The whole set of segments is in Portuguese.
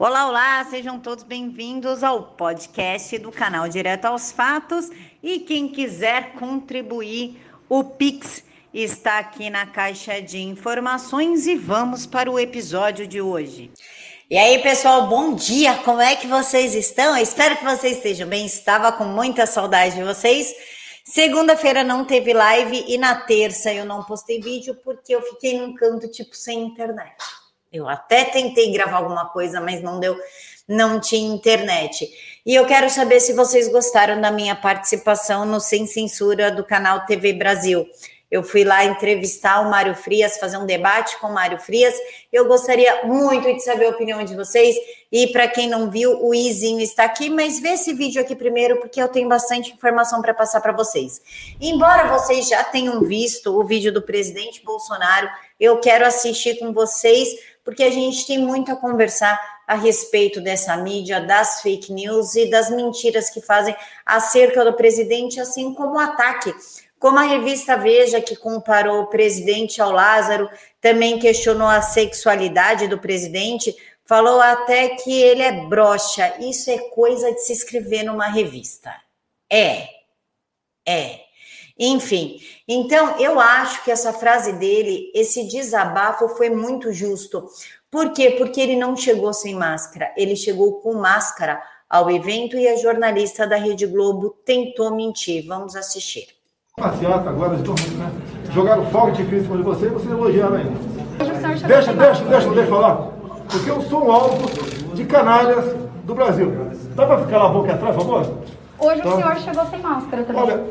Olá, olá, sejam todos bem-vindos ao podcast do canal Direto aos Fatos. E quem quiser contribuir, o Pix está aqui na caixa de informações e vamos para o episódio de hoje. E aí, pessoal, bom dia! Como é que vocês estão? Eu espero que vocês estejam bem. Estava com muita saudade de vocês. Segunda-feira não teve live e na terça eu não postei vídeo porque eu fiquei num canto tipo sem internet. Eu até tentei gravar alguma coisa, mas não deu, não tinha internet. E eu quero saber se vocês gostaram da minha participação no Sem Censura do canal TV Brasil. Eu fui lá entrevistar o Mário Frias, fazer um debate com o Mário Frias. Eu gostaria muito de saber a opinião de vocês. E para quem não viu, o Izinho está aqui, mas vê esse vídeo aqui primeiro, porque eu tenho bastante informação para passar para vocês. Embora vocês já tenham visto o vídeo do presidente Bolsonaro, eu quero assistir com vocês porque a gente tem muito a conversar a respeito dessa mídia, das fake news e das mentiras que fazem acerca do presidente, assim como o ataque. Como a revista Veja, que comparou o presidente ao Lázaro, também questionou a sexualidade do presidente, falou até que ele é broxa. Isso é coisa de se escrever numa revista. É, é. Enfim, então eu acho que essa frase dele, esse desabafo foi muito justo. Por quê? Porque ele não chegou sem máscara, ele chegou com máscara ao evento e a jornalista da Rede Globo tentou mentir. Vamos assistir. Passeata agora, de né? jogaram fogo difícil de você e vocês elogiaram ainda. Deixa, deixa, deixa, deixa falar. Porque eu sou um alvo de canalhas do Brasil. Dá para ficar lá a boca atrás, por favor? Hoje então, o senhor chegou sem máscara também. Olha,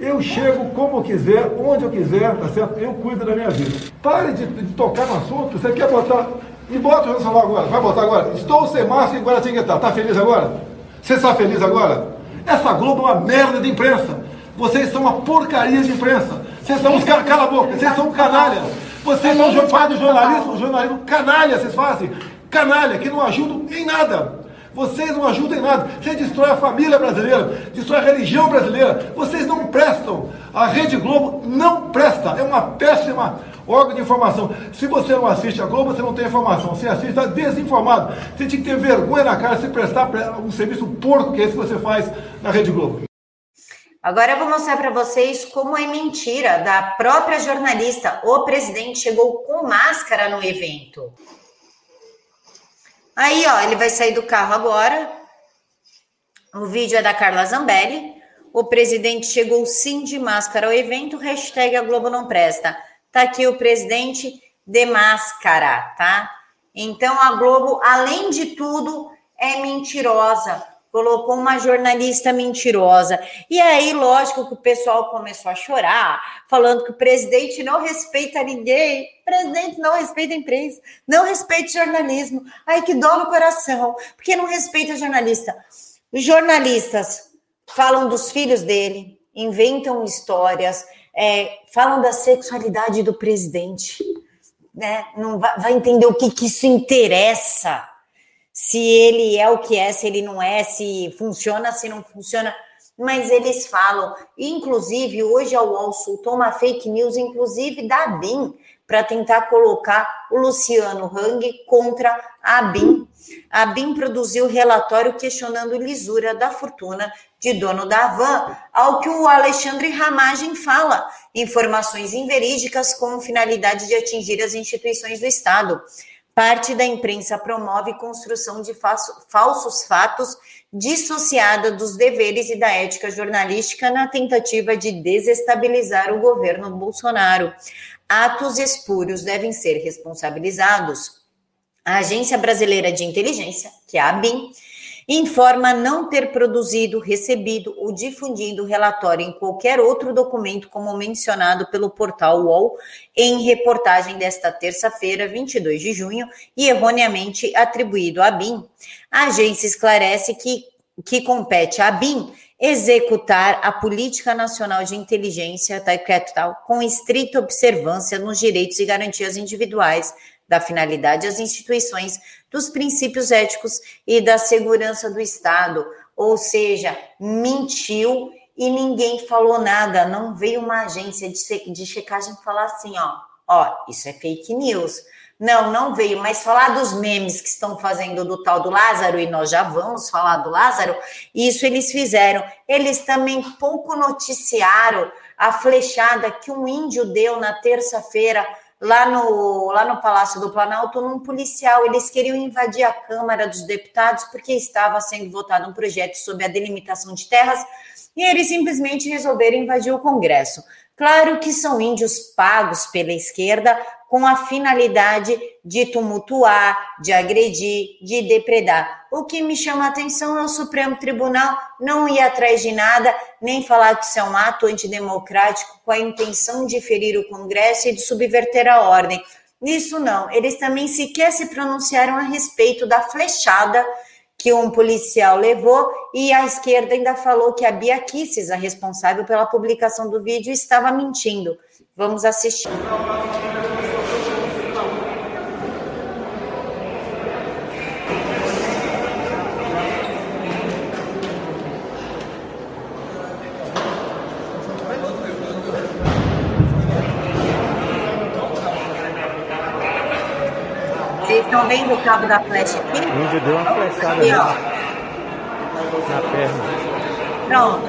eu chego como eu quiser, onde eu quiser, tá certo? Eu cuido da minha vida. Pare de, de tocar no assunto. Você quer botar. E bota o celular agora. Vai botar agora. Estou sem máscara em Guaratinguetá. Está feliz agora? Você está feliz agora? Essa Globo é uma merda de imprensa. Vocês são uma porcaria de imprensa. Vocês são uns cala, cala a boca. Vocês são canalha. Vocês são fazem jornalismo, jornalismo canalha, vocês fazem. Canalha, que não ajudam em nada. Vocês não ajudam em nada. Você destrói a família brasileira, destrói a religião brasileira. Vocês não prestam. A Rede Globo não presta. É uma péssima órgão de informação. Se você não assiste a Globo, você não tem informação. Se assiste, está desinformado. Você tinha que ter vergonha na cara se prestar um serviço porco que é esse que você faz na Rede Globo. Agora eu vou mostrar para vocês como é mentira da própria jornalista. O presidente chegou com máscara no evento. Aí, ó, ele vai sair do carro agora. O vídeo é da Carla Zambelli. O presidente chegou sim de máscara ao evento. Hashtag a Globo não presta. Tá aqui o presidente de máscara, tá? Então a Globo, além de tudo, é mentirosa colocou uma jornalista mentirosa. E aí, lógico que o pessoal começou a chorar, falando que o presidente não respeita ninguém, o presidente não respeita a imprensa, não respeita jornalismo. Ai, que dó no coração, porque não respeita jornalista. Os jornalistas falam dos filhos dele, inventam histórias, é, falam da sexualidade do presidente, né? Não vai, vai entender o que, que isso interessa se ele é o que é, se ele não é, se funciona, se não funciona. Mas eles falam, inclusive, hoje a UOL soltou uma fake news, inclusive da BIM, para tentar colocar o Luciano Hang contra a BIM. A BIM produziu relatório questionando lisura da fortuna de dono da van, ao que o Alexandre Ramagem fala, informações inverídicas com finalidade de atingir as instituições do Estado. Parte da imprensa promove construção de falsos fatos dissociada dos deveres e da ética jornalística na tentativa de desestabilizar o governo Bolsonaro. Atos espúrios devem ser responsabilizados. A Agência Brasileira de Inteligência, que é a ABIN, informa não ter produzido, recebido ou difundido relatório em qualquer outro documento, como mencionado pelo portal UOL em reportagem desta terça-feira, 22 de junho, e erroneamente atribuído à BIM. A agência esclarece que, que compete à BIM executar a política nacional de inteligência tal, com estrita observância nos direitos e garantias individuais da finalidade às instituições, dos princípios éticos e da segurança do Estado. Ou seja, mentiu e ninguém falou nada. Não veio uma agência de, de checagem falar assim, ó, ó, isso é fake news. Não, não veio, mas falar dos memes que estão fazendo do tal do Lázaro, e nós já vamos falar do Lázaro, isso eles fizeram. Eles também pouco noticiaram a flechada que um índio deu na terça-feira lá no, lá no Palácio do Planalto num policial. Eles queriam invadir a Câmara dos Deputados porque estava sendo votado um projeto sobre a delimitação de terras e eles simplesmente resolveram invadir o Congresso. Claro que são índios pagos pela esquerda com a finalidade de tumultuar, de agredir, de depredar. O que me chama a atenção é o Supremo Tribunal não ir atrás de nada, nem falar que isso é um ato antidemocrático com a intenção de ferir o Congresso e de subverter a ordem. Nisso não, eles também sequer se pronunciaram a respeito da flechada que um policial levou e a esquerda ainda falou que a Bia Kisses, a responsável pela publicação do vídeo, estava mentindo. Vamos assistir. Vendo o cabo da flecha aqui? O índio deu uma flechada aqui, ó. na perna. Pronto.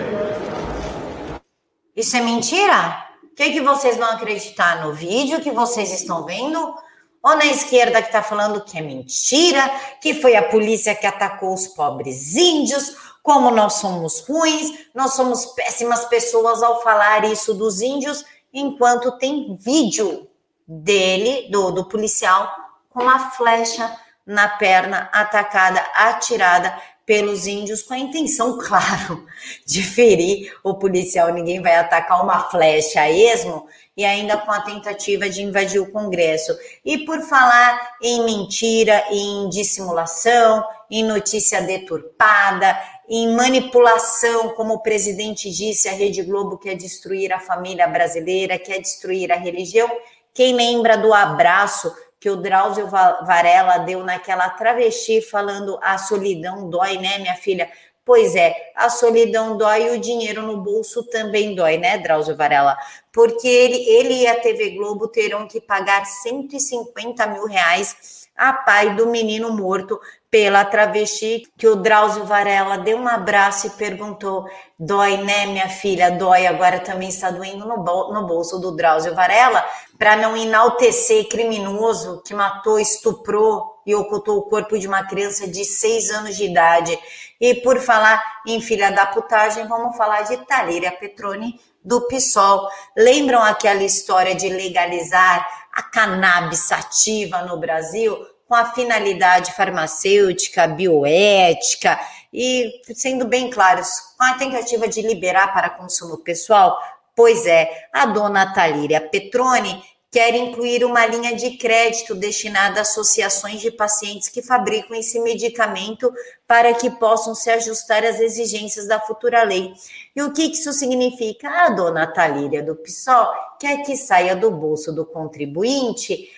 Isso é mentira? O que, que vocês vão acreditar no vídeo que vocês estão vendo? Ou na esquerda que está falando que é mentira, que foi a polícia que atacou os pobres índios, como nós somos ruins, nós somos péssimas pessoas ao falar isso dos índios, enquanto tem vídeo dele, do, do policial, com uma flecha na perna, atacada, atirada pelos índios, com a intenção, claro, de ferir o policial. Ninguém vai atacar uma flecha a esmo e ainda com a tentativa de invadir o Congresso. E por falar em mentira, em dissimulação, em notícia deturpada, em manipulação, como o presidente disse, a Rede Globo quer destruir a família brasileira, quer destruir a religião. Quem lembra do abraço que o Drauzio Varela deu naquela travesti falando a solidão dói, né, minha filha? Pois é, a solidão dói e o dinheiro no bolso também dói, né, Drauzio Varela? Porque ele, ele e a TV Globo terão que pagar 150 mil reais a pai do menino morto pela travesti, que o Drauzio Varela deu um abraço e perguntou: dói, né, minha filha? Dói, agora também está doendo no, no bolso do Drauzio Varela, para não enaltecer criminoso que matou, estuprou e ocultou o corpo de uma criança de seis anos de idade. E por falar em filha da putagem, vamos falar de Talíria Petroni do PSOL. Lembram aquela história de legalizar a cannabis sativa no Brasil? Com a finalidade farmacêutica, bioética e, sendo bem claros, com a tentativa de liberar para consumo pessoal? Pois é, a dona Talíria Petroni quer incluir uma linha de crédito destinada a associações de pacientes que fabricam esse medicamento para que possam se ajustar às exigências da futura lei. E o que isso significa? A dona Talíria do PSOL quer que saia do bolso do contribuinte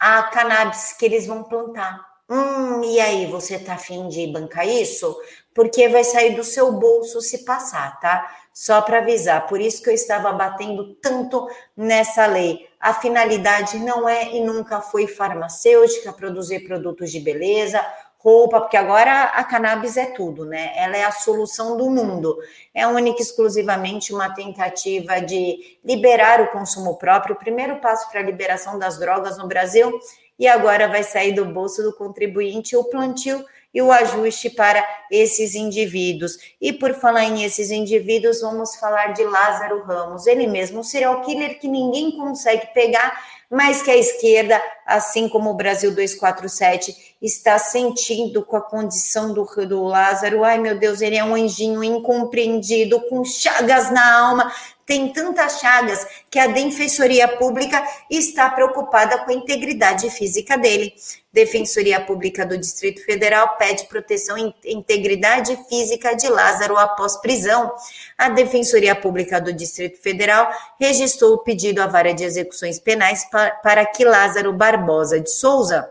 a cannabis que eles vão plantar. Hum, e aí, você tá afim de bancar isso? Porque vai sair do seu bolso se passar, tá? Só para avisar, por isso que eu estava batendo tanto nessa lei. A finalidade não é e nunca foi farmacêutica, produzir produtos de beleza roupa, porque agora a cannabis é tudo, né? Ela é a solução do mundo. É única e exclusivamente uma tentativa de liberar o consumo próprio, o primeiro passo para a liberação das drogas no Brasil, e agora vai sair do bolso do contribuinte o plantio e o ajuste para esses indivíduos. E por falar em esses indivíduos, vamos falar de Lázaro Ramos, ele mesmo, um serial killer que ninguém consegue pegar mas que a esquerda, assim como o Brasil 247, está sentindo com a condição do, do Lázaro. Ai, meu Deus, ele é um anjinho incompreendido, com chagas na alma, tem tantas chagas que a Defensoria Pública está preocupada com a integridade física dele. Defensoria Pública do Distrito Federal pede proteção e integridade física de Lázaro após prisão. A Defensoria Pública do Distrito Federal registrou o pedido à vara de execuções penais para que Lázaro Barbosa de Souza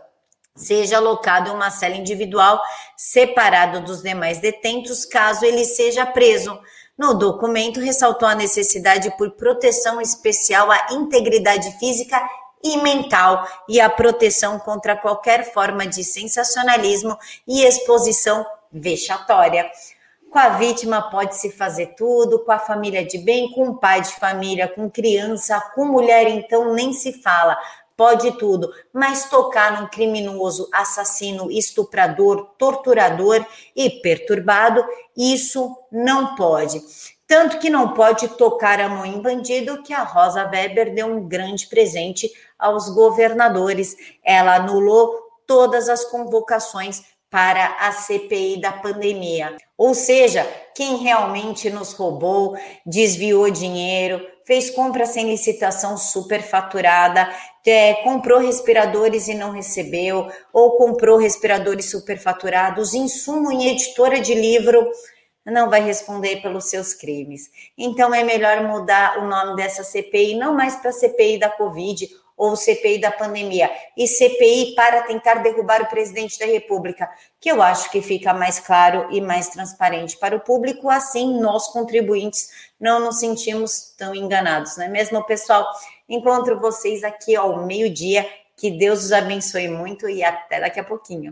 seja alocado em uma cela individual separado dos demais detentos, caso ele seja preso. No documento, ressaltou a necessidade por proteção especial à integridade física e mental e a proteção contra qualquer forma de sensacionalismo e exposição vexatória. Com a vítima pode-se fazer tudo, com a família de bem, com o pai de família, com criança, com mulher, então nem se fala. Pode tudo, mas tocar num criminoso, assassino, estuprador, torturador e perturbado, isso não pode. Tanto que não pode tocar a mão em bandido, que a Rosa Weber deu um grande presente aos governadores. Ela anulou todas as convocações para a CPI da pandemia. Ou seja, quem realmente nos roubou, desviou dinheiro, fez compra sem licitação superfaturada, é, comprou respiradores e não recebeu, ou comprou respiradores superfaturados, insumo em editora de livro, não vai responder pelos seus crimes. Então é melhor mudar o nome dessa CPI, não mais para CPI da Covid ou CPI da pandemia, e CPI para tentar derrubar o presidente da República, que eu acho que fica mais claro e mais transparente para o público, assim nós contribuintes não nos sentimos tão enganados, não é mesmo, pessoal? Encontro vocês aqui ao meio-dia, que Deus os abençoe muito e até daqui a pouquinho.